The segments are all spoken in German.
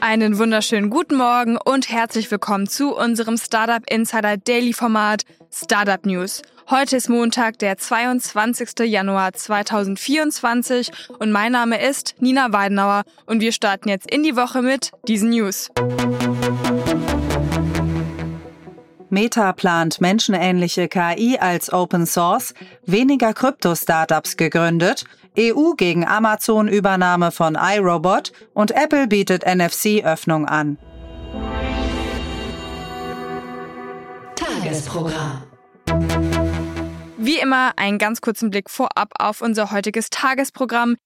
Einen wunderschönen guten Morgen und herzlich willkommen zu unserem Startup Insider Daily Format Startup News. Heute ist Montag, der 22. Januar 2024 und mein Name ist Nina Weidenauer und wir starten jetzt in die Woche mit diesen News. Meta plant menschenähnliche KI als Open Source, weniger Krypto-Startups gegründet, EU gegen Amazon-Übernahme von iRobot und Apple bietet NFC-Öffnung an. Tagesprogramm. Wie immer einen ganz kurzen Blick vorab auf unser heutiges Tagesprogramm.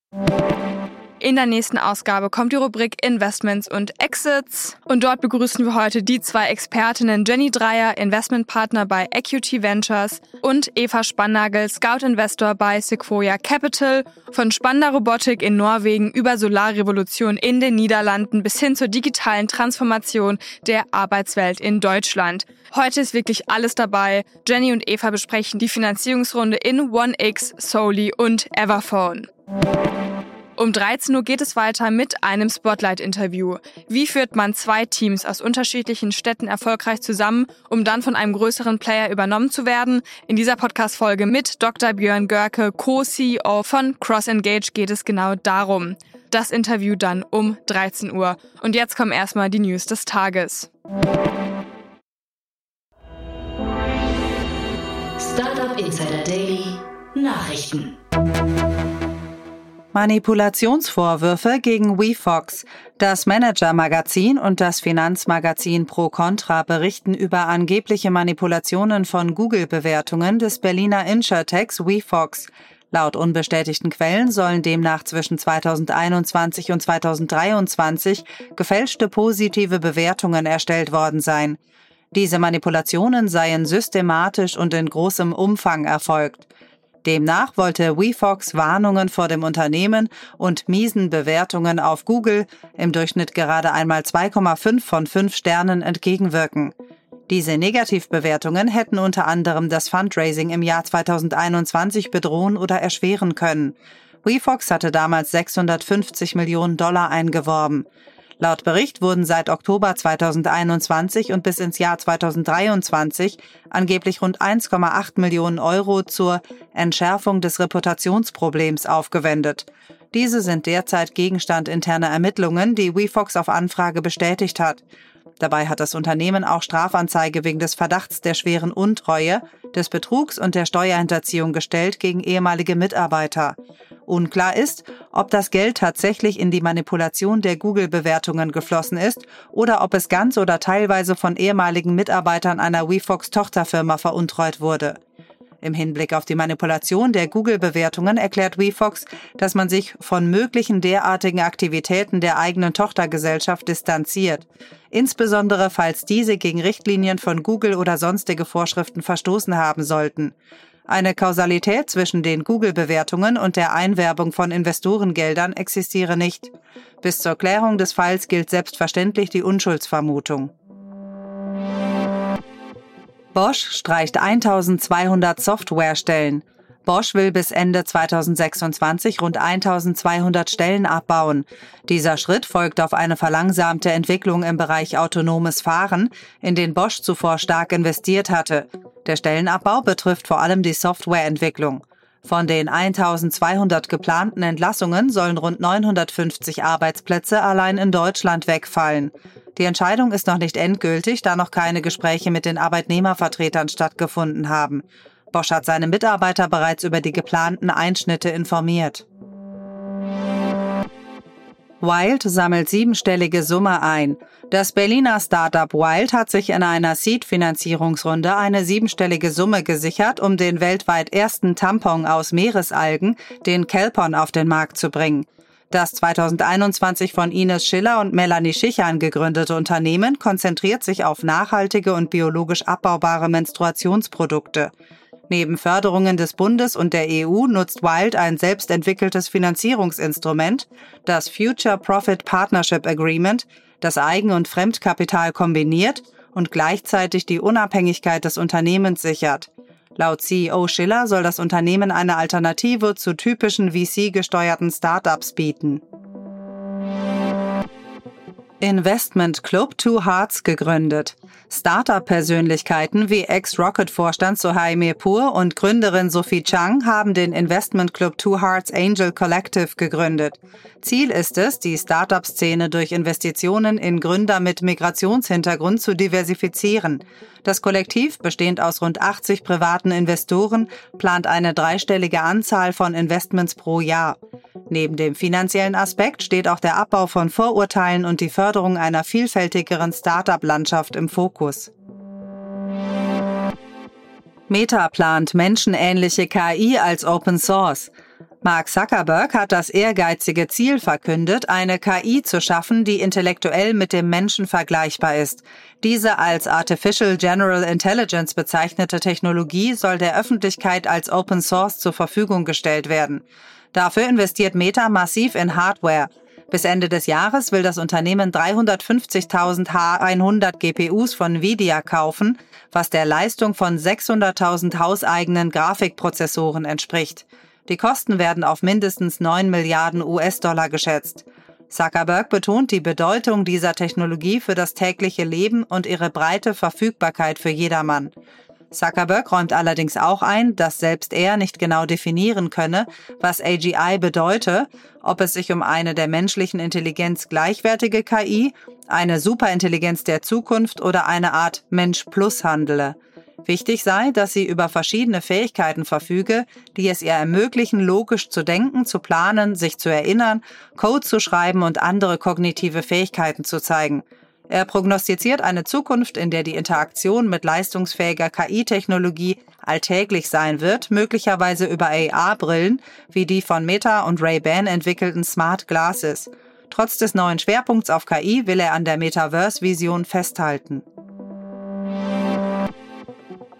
In der nächsten Ausgabe kommt die Rubrik Investments und Exits. Und dort begrüßen wir heute die zwei Expertinnen Jenny Dreier, Investmentpartner bei Equity Ventures und Eva Spannagel, Scout Investor bei Sequoia Capital. Von spannender Robotik in Norwegen über Solarrevolution in den Niederlanden bis hin zur digitalen Transformation der Arbeitswelt in Deutschland. Heute ist wirklich alles dabei. Jenny und Eva besprechen die Finanzierungsrunde in 1x, Soli und Everphone. Um 13 Uhr geht es weiter mit einem Spotlight-Interview. Wie führt man zwei Teams aus unterschiedlichen Städten erfolgreich zusammen, um dann von einem größeren Player übernommen zu werden? In dieser Podcast-Folge mit Dr. Björn Görke, Co-CEO von CrossEngage, geht es genau darum. Das Interview dann um 13 Uhr. Und jetzt kommen erstmal die News des Tages. Startup Insider Daily. Nachrichten. Manipulationsvorwürfe gegen WeFox. Das Manager-Magazin und das Finanzmagazin Pro Contra berichten über angebliche Manipulationen von Google-Bewertungen des Berliner Insurtechs WeFox. Laut unbestätigten Quellen sollen demnach zwischen 2021 und 2023 gefälschte positive Bewertungen erstellt worden sein. Diese Manipulationen seien systematisch und in großem Umfang erfolgt. Demnach wollte WeFox Warnungen vor dem Unternehmen und miesen Bewertungen auf Google im Durchschnitt gerade einmal 2,5 von 5 Sternen entgegenwirken. Diese Negativbewertungen hätten unter anderem das Fundraising im Jahr 2021 bedrohen oder erschweren können. WeFox hatte damals 650 Millionen Dollar eingeworben. Laut Bericht wurden seit Oktober 2021 und bis ins Jahr 2023 angeblich rund 1,8 Millionen Euro zur Entschärfung des Reputationsproblems aufgewendet. Diese sind derzeit Gegenstand interner Ermittlungen, die WeFox auf Anfrage bestätigt hat. Dabei hat das Unternehmen auch Strafanzeige wegen des Verdachts der schweren Untreue, des Betrugs und der Steuerhinterziehung gestellt gegen ehemalige Mitarbeiter. Unklar ist, ob das Geld tatsächlich in die Manipulation der Google-Bewertungen geflossen ist oder ob es ganz oder teilweise von ehemaligen Mitarbeitern einer WeFox-Tochterfirma veruntreut wurde. Im Hinblick auf die Manipulation der Google-Bewertungen erklärt WeFox, dass man sich von möglichen derartigen Aktivitäten der eigenen Tochtergesellschaft distanziert, insbesondere falls diese gegen Richtlinien von Google oder sonstige Vorschriften verstoßen haben sollten. Eine Kausalität zwischen den Google-Bewertungen und der Einwerbung von Investorengeldern existiere nicht. Bis zur Klärung des Falls gilt selbstverständlich die Unschuldsvermutung. Bosch streicht 1200 Softwarestellen. Bosch will bis Ende 2026 rund 1200 Stellen abbauen. Dieser Schritt folgt auf eine verlangsamte Entwicklung im Bereich autonomes Fahren, in den Bosch zuvor stark investiert hatte. Der Stellenabbau betrifft vor allem die Softwareentwicklung. Von den 1200 geplanten Entlassungen sollen rund 950 Arbeitsplätze allein in Deutschland wegfallen. Die Entscheidung ist noch nicht endgültig, da noch keine Gespräche mit den Arbeitnehmervertretern stattgefunden haben. Bosch hat seine Mitarbeiter bereits über die geplanten Einschnitte informiert. Wild sammelt siebenstellige Summe ein. Das Berliner Startup Wild hat sich in einer Seed-Finanzierungsrunde eine siebenstellige Summe gesichert, um den weltweit ersten Tampon aus Meeresalgen, den Kelpon, auf den Markt zu bringen. Das 2021 von Ines Schiller und Melanie Schichern gegründete Unternehmen konzentriert sich auf nachhaltige und biologisch abbaubare Menstruationsprodukte. Neben Förderungen des Bundes und der EU nutzt Wild ein selbstentwickeltes Finanzierungsinstrument, das Future Profit Partnership Agreement, das Eigen- und Fremdkapital kombiniert und gleichzeitig die Unabhängigkeit des Unternehmens sichert. Laut CEO Schiller soll das Unternehmen eine Alternative zu typischen VC-gesteuerten Startups bieten. Investment Club Two Hearts gegründet. Startup-Persönlichkeiten wie Ex-Rocket-Vorstand Sohai Mirpur und Gründerin Sophie Chang haben den Investment Club Two Hearts Angel Collective gegründet. Ziel ist es, die Startup-Szene durch Investitionen in Gründer mit Migrationshintergrund zu diversifizieren. Das Kollektiv, bestehend aus rund 80 privaten Investoren, plant eine dreistellige Anzahl von Investments pro Jahr. Neben dem finanziellen Aspekt steht auch der Abbau von Vorurteilen und die Förderung einer vielfältigeren Start-up-Landschaft im Fokus. Meta plant menschenähnliche KI als Open Source. Mark Zuckerberg hat das ehrgeizige Ziel verkündet, eine KI zu schaffen, die intellektuell mit dem Menschen vergleichbar ist. Diese als Artificial General Intelligence bezeichnete Technologie soll der Öffentlichkeit als Open Source zur Verfügung gestellt werden. Dafür investiert Meta massiv in Hardware. Bis Ende des Jahres will das Unternehmen 350.000 H100 GPUs von Nvidia kaufen, was der Leistung von 600.000 hauseigenen Grafikprozessoren entspricht. Die Kosten werden auf mindestens 9 Milliarden US-Dollar geschätzt. Zuckerberg betont die Bedeutung dieser Technologie für das tägliche Leben und ihre breite Verfügbarkeit für jedermann. Zuckerberg räumt allerdings auch ein, dass selbst er nicht genau definieren könne, was AGI bedeute, ob es sich um eine der menschlichen Intelligenz gleichwertige KI, eine Superintelligenz der Zukunft oder eine Art Mensch Plus handele. Wichtig sei, dass sie über verschiedene Fähigkeiten verfüge, die es ihr ermöglichen, logisch zu denken, zu planen, sich zu erinnern, Code zu schreiben und andere kognitive Fähigkeiten zu zeigen. Er prognostiziert eine Zukunft, in der die Interaktion mit leistungsfähiger KI-Technologie alltäglich sein wird, möglicherweise über AR-Brillen wie die von Meta und Ray-Ban entwickelten Smart Glasses. Trotz des neuen Schwerpunkts auf KI will er an der Metaverse-Vision festhalten.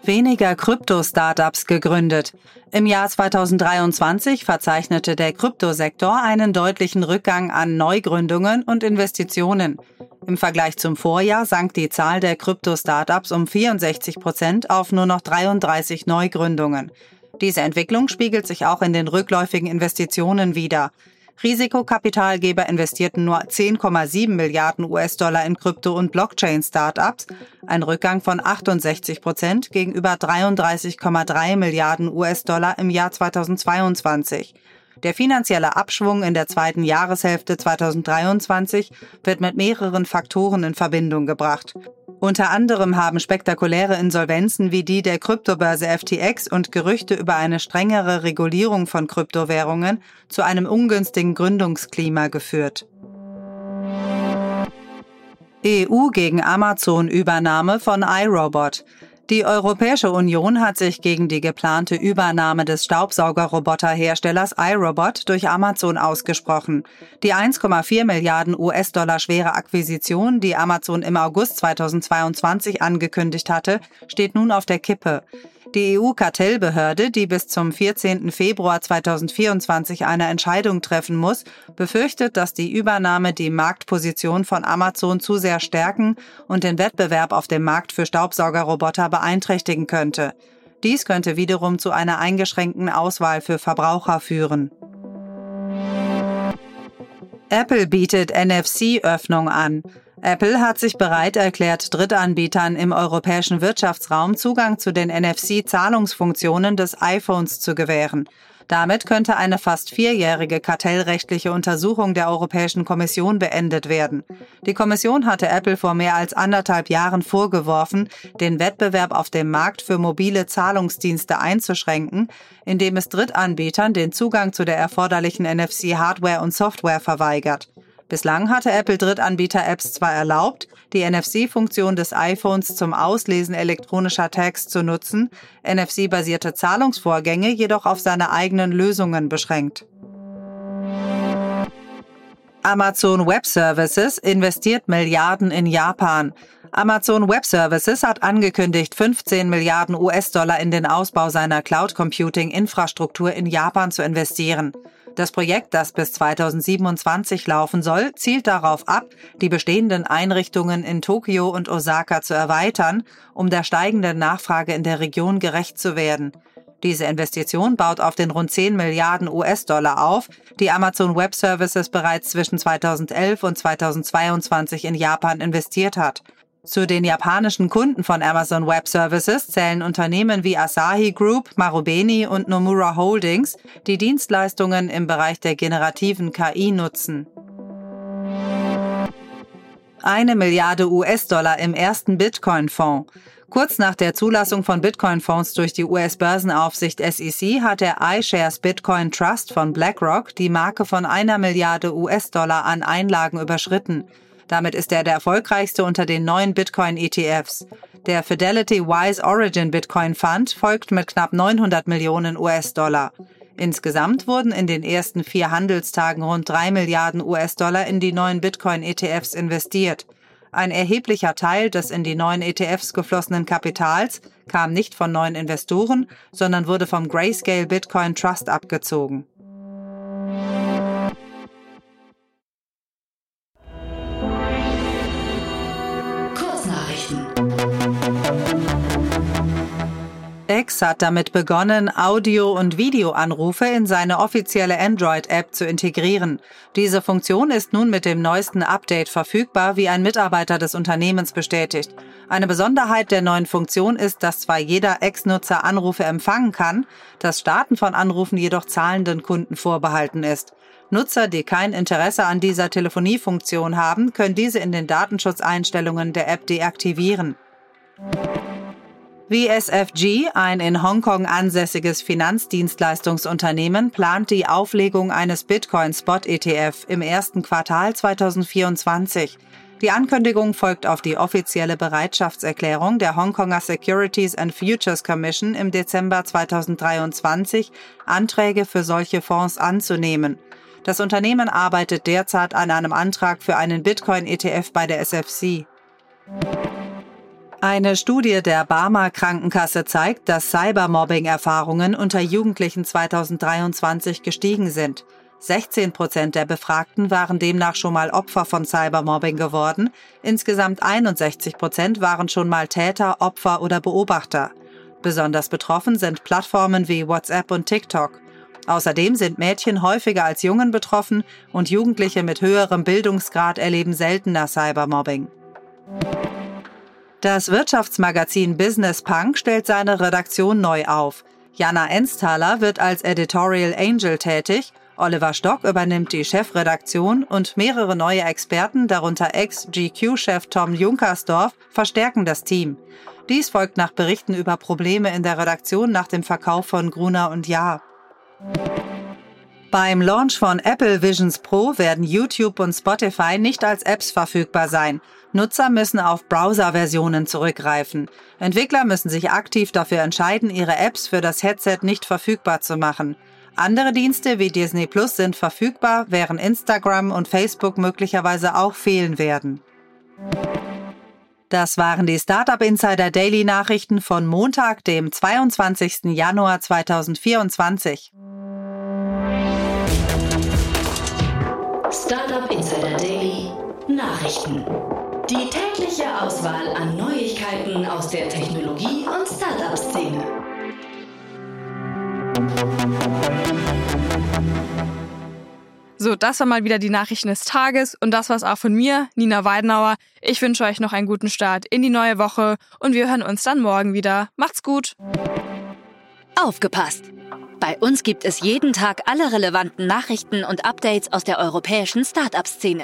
Weniger Krypto-Startups gegründet. Im Jahr 2023 verzeichnete der Kryptosektor einen deutlichen Rückgang an Neugründungen und Investitionen. Im Vergleich zum Vorjahr sank die Zahl der Krypto-Startups um 64 Prozent auf nur noch 33 Neugründungen. Diese Entwicklung spiegelt sich auch in den rückläufigen Investitionen wider. Risikokapitalgeber investierten nur 10,7 Milliarden US-Dollar in Krypto- und Blockchain-Startups, ein Rückgang von 68 Prozent gegenüber 33,3 Milliarden US-Dollar im Jahr 2022. Der finanzielle Abschwung in der zweiten Jahreshälfte 2023 wird mit mehreren Faktoren in Verbindung gebracht. Unter anderem haben spektakuläre Insolvenzen wie die der Kryptobörse FTX und Gerüchte über eine strengere Regulierung von Kryptowährungen zu einem ungünstigen Gründungsklima geführt. EU gegen Amazon-Übernahme von iRobot. Die Europäische Union hat sich gegen die geplante Übernahme des Staubsaugerroboterherstellers iRobot durch Amazon ausgesprochen. Die 1,4 Milliarden US-Dollar schwere Akquisition, die Amazon im August 2022 angekündigt hatte, steht nun auf der Kippe. Die EU-Kartellbehörde, die bis zum 14. Februar 2024 eine Entscheidung treffen muss, befürchtet, dass die Übernahme die Marktposition von Amazon zu sehr stärken und den Wettbewerb auf dem Markt für Staubsaugerroboter beeinträchtigen könnte. Dies könnte wiederum zu einer eingeschränkten Auswahl für Verbraucher führen. Apple bietet NFC-Öffnung an. Apple hat sich bereit erklärt, Drittanbietern im europäischen Wirtschaftsraum Zugang zu den NFC-Zahlungsfunktionen des iPhones zu gewähren. Damit könnte eine fast vierjährige kartellrechtliche Untersuchung der Europäischen Kommission beendet werden. Die Kommission hatte Apple vor mehr als anderthalb Jahren vorgeworfen, den Wettbewerb auf dem Markt für mobile Zahlungsdienste einzuschränken, indem es Drittanbietern den Zugang zu der erforderlichen NFC-Hardware und Software verweigert. Bislang hatte Apple Drittanbieter-Apps zwar erlaubt, die NFC-Funktion des iPhones zum Auslesen elektronischer Tags zu nutzen, NFC-basierte Zahlungsvorgänge jedoch auf seine eigenen Lösungen beschränkt. Amazon Web Services investiert Milliarden in Japan. Amazon Web Services hat angekündigt, 15 Milliarden US-Dollar in den Ausbau seiner Cloud Computing-Infrastruktur in Japan zu investieren. Das Projekt, das bis 2027 laufen soll, zielt darauf ab, die bestehenden Einrichtungen in Tokio und Osaka zu erweitern, um der steigenden Nachfrage in der Region gerecht zu werden. Diese Investition baut auf den rund 10 Milliarden US-Dollar auf, die Amazon Web Services bereits zwischen 2011 und 2022 in Japan investiert hat. Zu den japanischen Kunden von Amazon Web Services zählen Unternehmen wie Asahi Group, Marubeni und Nomura Holdings, die Dienstleistungen im Bereich der generativen KI nutzen. Eine Milliarde US-Dollar im ersten Bitcoin-Fonds. Kurz nach der Zulassung von Bitcoin-Fonds durch die US-Börsenaufsicht SEC hat der iShares Bitcoin Trust von BlackRock die Marke von einer Milliarde US-Dollar an Einlagen überschritten. Damit ist er der erfolgreichste unter den neuen Bitcoin-ETFs. Der Fidelity Wise Origin Bitcoin Fund folgt mit knapp 900 Millionen US-Dollar. Insgesamt wurden in den ersten vier Handelstagen rund drei Milliarden US-Dollar in die neuen Bitcoin-ETFs investiert. Ein erheblicher Teil des in die neuen ETFs geflossenen Kapitals kam nicht von neuen Investoren, sondern wurde vom Grayscale Bitcoin Trust abgezogen. X hat damit begonnen, Audio- und Videoanrufe in seine offizielle Android-App zu integrieren. Diese Funktion ist nun mit dem neuesten Update verfügbar, wie ein Mitarbeiter des Unternehmens bestätigt. Eine Besonderheit der neuen Funktion ist, dass zwar jeder Ex-Nutzer Anrufe empfangen kann, das Starten von Anrufen jedoch zahlenden Kunden vorbehalten ist. Nutzer, die kein Interesse an dieser Telefoniefunktion haben, können diese in den Datenschutzeinstellungen der App deaktivieren. VSFG, ein in Hongkong ansässiges Finanzdienstleistungsunternehmen, plant die Auflegung eines Bitcoin-Spot-ETF im ersten Quartal 2024. Die Ankündigung folgt auf die offizielle Bereitschaftserklärung der Hongkonger Securities and Futures Commission im Dezember 2023, Anträge für solche Fonds anzunehmen. Das Unternehmen arbeitet derzeit an einem Antrag für einen Bitcoin-ETF bei der SFC. Eine Studie der Barmer Krankenkasse zeigt, dass Cybermobbing-Erfahrungen unter Jugendlichen 2023 gestiegen sind. 16 Prozent der Befragten waren demnach schon mal Opfer von Cybermobbing geworden. Insgesamt 61 Prozent waren schon mal Täter, Opfer oder Beobachter. Besonders betroffen sind Plattformen wie WhatsApp und TikTok. Außerdem sind Mädchen häufiger als Jungen betroffen und Jugendliche mit höherem Bildungsgrad erleben seltener Cybermobbing. Das Wirtschaftsmagazin Business Punk stellt seine Redaktion neu auf. Jana Ensthaler wird als Editorial Angel tätig, Oliver Stock übernimmt die Chefredaktion und mehrere neue Experten, darunter Ex-GQ-Chef Tom Junkersdorf, verstärken das Team. Dies folgt nach Berichten über Probleme in der Redaktion nach dem Verkauf von Gruner und Jahr. Beim Launch von Apple Visions Pro werden YouTube und Spotify nicht als Apps verfügbar sein. Nutzer müssen auf Browser-Versionen zurückgreifen. Entwickler müssen sich aktiv dafür entscheiden, ihre Apps für das Headset nicht verfügbar zu machen. Andere Dienste wie Disney Plus sind verfügbar, während Instagram und Facebook möglicherweise auch fehlen werden. Das waren die Startup Insider Daily Nachrichten von Montag, dem 22. Januar 2024. Startup Insider Daily Nachrichten. Die tägliche Auswahl an Neuigkeiten aus der Technologie- und Startup-Szene. So, das war mal wieder die Nachrichten des Tages und das war's auch von mir, Nina Weidenauer. Ich wünsche euch noch einen guten Start in die neue Woche und wir hören uns dann morgen wieder. Macht's gut! Aufgepasst! Bei uns gibt es jeden Tag alle relevanten Nachrichten und Updates aus der europäischen Startup-Szene.